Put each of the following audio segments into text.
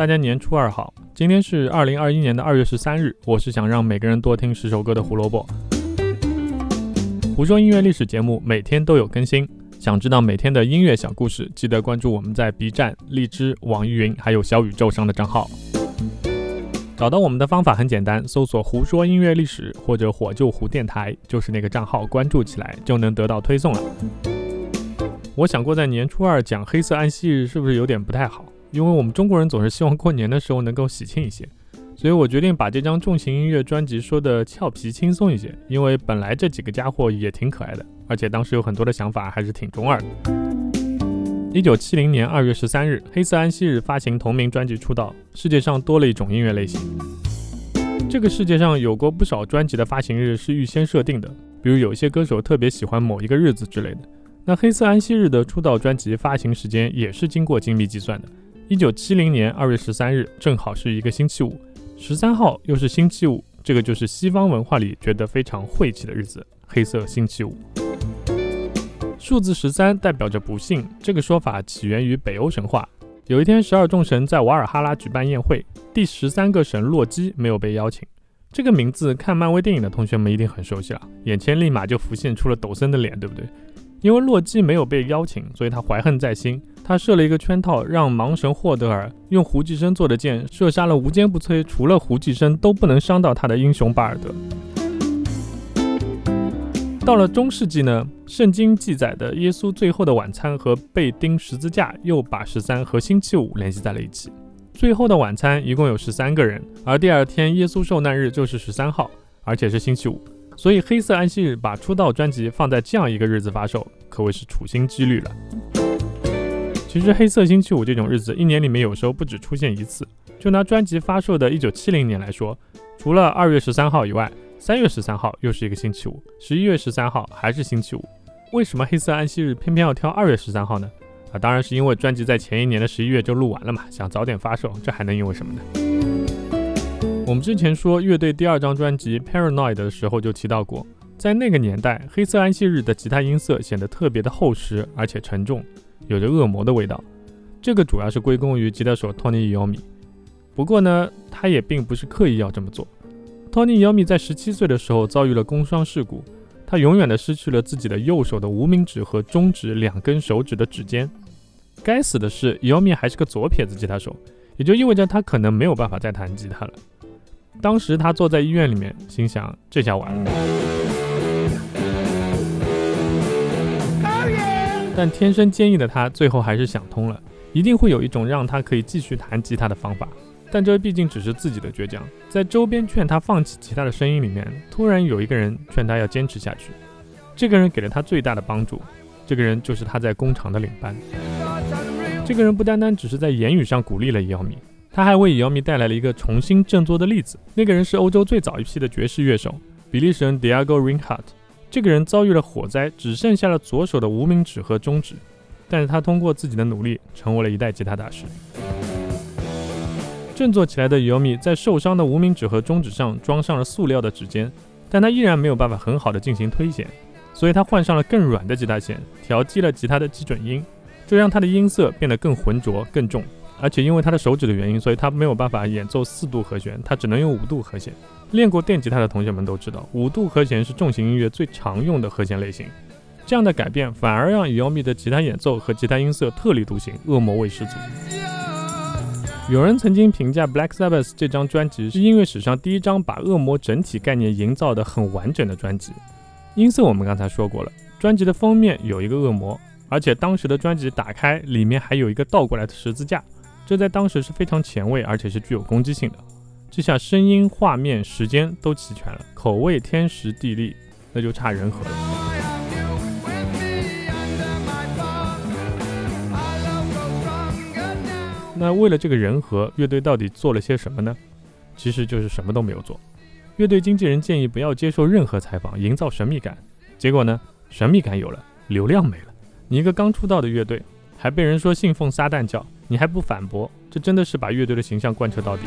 大家年初二好，今天是二零二一年的二月十三日。我是想让每个人多听十首歌的胡萝卜。胡说音乐历史节目每天都有更新，想知道每天的音乐小故事，记得关注我们在 B 站、荔枝、网易云还有小宇宙上的账号。找到我们的方法很简单，搜索“胡说音乐历史”或者“火救胡电台”，就是那个账号，关注起来就能得到推送了。我想过在年初二讲黑色安息日是不是有点不太好？因为我们中国人总是希望过年的时候能够喜庆一些，所以我决定把这张重型音乐专辑说的俏皮轻松一些。因为本来这几个家伙也挺可爱的，而且当时有很多的想法还是挺中二的。一九七零年二月十三日，黑色安息日发行同名专辑出道。世界上多了一种音乐类型。这个世界上有过不少专辑的发行日是预先设定的，比如有一些歌手特别喜欢某一个日子之类的。那黑色安息日的出道专辑发行时间也是经过精密计算的。一九七零年二月十三日，正好是一个星期五，十三号又是星期五，这个就是西方文化里觉得非常晦气的日子——黑色星期五。数字十三代表着不幸，这个说法起源于北欧神话。有一天，十二众神在瓦尔哈拉举办宴会，第十三个神洛基没有被邀请。这个名字看漫威电影的同学们一定很熟悉了，眼前立马就浮现出了抖森的脸，对不对？因为洛基没有被邀请，所以他怀恨在心。他设了一个圈套，让盲神霍德尔用胡济生做的箭射杀了无坚不摧、除了胡济生都不能伤到他的英雄巴尔德。到了中世纪呢，圣经记载的耶稣最后的晚餐和被钉十字架又把十三和星期五联系在了一起。最后的晚餐一共有十三个人，而第二天耶稣受难日就是十三号，而且是星期五。所以黑色安息日把出道专辑放在这样一个日子发售，可谓是处心积虑了。其实黑色星期五这种日子，一年里面有时候不止出现一次。就拿专辑发售的一九七零年来说，除了二月十三号以外，三月十三号又是一个星期五，十一月十三号还是星期五。为什么黑色安息日偏偏要挑二月十三号呢？啊，当然是因为专辑在前一年的十一月就录完了嘛，想早点发售，这还能因为什么呢？我们之前说乐队第二张专辑《Paranoid》的时候就提到过，在那个年代，黑色安息日的吉他音色显得特别的厚实而且沉重，有着恶魔的味道。这个主要是归功于吉他手 Tony y o m i。不过呢，他也并不是刻意要这么做。Tony y o m i 在十七岁的时候遭遇了工伤事故，他永远的失去了自己的右手的无名指和中指两根手指的指尖。该死的是 y o m i 还是个左撇子吉他手，也就意味着他可能没有办法再弹吉他了。当时他坐在医院里面，心想这下完了。但天生坚毅的他，最后还是想通了，一定会有一种让他可以继续弹吉他的方法。但这毕竟只是自己的倔强，在周边劝他放弃吉他的声音里面，突然有一个人劝他要坚持下去。这个人给了他最大的帮助，这个人就是他在工厂的领班。这个人不单单只是在言语上鼓励了姚米。他还为姚明带来了一个重新振作的例子。那个人是欧洲最早一批的爵士乐手，比利时人 Diego Ringhart。这个人遭遇了火灾，只剩下了左手的无名指和中指，但是他通过自己的努力，成为了一代吉他大师。振作起来的姚米在受伤的无名指和中指上装上了塑料的指尖，但他依然没有办法很好的进行推弦，所以他换上了更软的吉他弦，调低了吉他的基准音，这让他的音色变得更浑浊、更重。而且因为他的手指的原因，所以他没有办法演奏四度和弦，他只能用五度和弦。练过电吉他的同学们都知道，五度和弦是重型音乐最常用的和弦类型。这样的改变反而让 Yomi 的吉他演奏和吉他音色特立独行，恶魔味十足。有人曾经评价 Black Sabbath 这张专辑是音乐史上第一张把恶魔整体概念营造的很完整的专辑。音色我们刚才说过了，专辑的封面有一个恶魔，而且当时的专辑打开里面还有一个倒过来的十字架。这在当时是非常前卫，而且是具有攻击性的。这下声音、画面、时间都齐全了，口味天时地利，那就差人和了。那为了这个人和，乐队到底做了些什么呢？其实就是什么都没有做。乐队经纪人建议不要接受任何采访，营造神秘感。结果呢，神秘感有了，流量没了。你一个刚出道的乐队，还被人说信奉撒旦教。你还不反驳？这真的是把乐队的形象贯彻到底。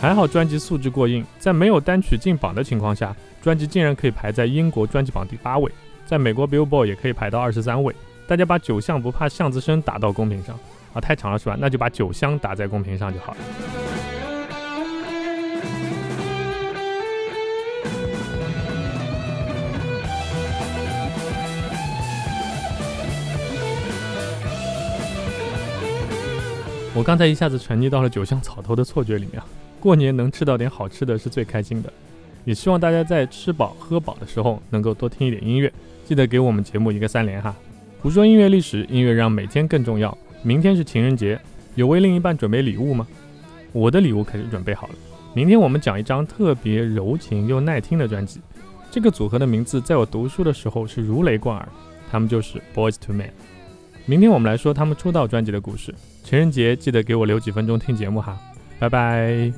还好专辑素质过硬，在没有单曲进榜的情况下，专辑竟然可以排在英国专辑榜第八位，在美国 Billboard 也可以排到二十三位。大家把九项不怕巷子深打到公屏上啊，太长了是吧？那就把九香打在公屏上就好了。我刚才一下子沉溺到了酒香草头的错觉里面啊！过年能吃到点好吃的是最开心的，也希望大家在吃饱喝饱的时候能够多听一点音乐，记得给我们节目一个三连哈！胡说音乐历史，音乐让每天更重要。明天是情人节，有为另一半准备礼物吗？我的礼物可是准备好了。明天我们讲一张特别柔情又耐听的专辑，这个组合的名字在我读书的时候是如雷贯耳，他们就是 Boys to Men。明天我们来说他们出道专辑的故事。情人节记得给我留几分钟听节目哈拜拜。